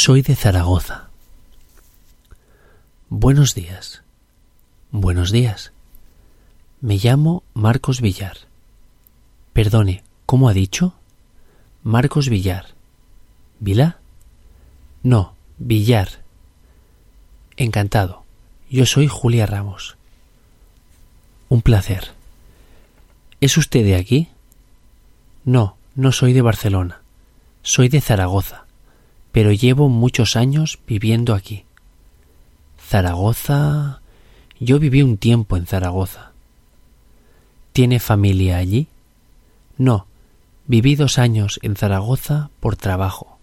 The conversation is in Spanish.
Soy de Zaragoza. Buenos días. Buenos días. Me llamo Marcos Villar. Perdone, ¿cómo ha dicho? Marcos Villar. ¿Vila? No, Villar. Encantado. Yo soy Julia Ramos. Un placer. ¿Es usted de aquí? No, no soy de Barcelona. Soy de Zaragoza, pero llevo muchos años viviendo aquí. Zaragoza. Yo viví un tiempo en Zaragoza. ¿Tiene familia allí? No, viví dos años en Zaragoza por trabajo.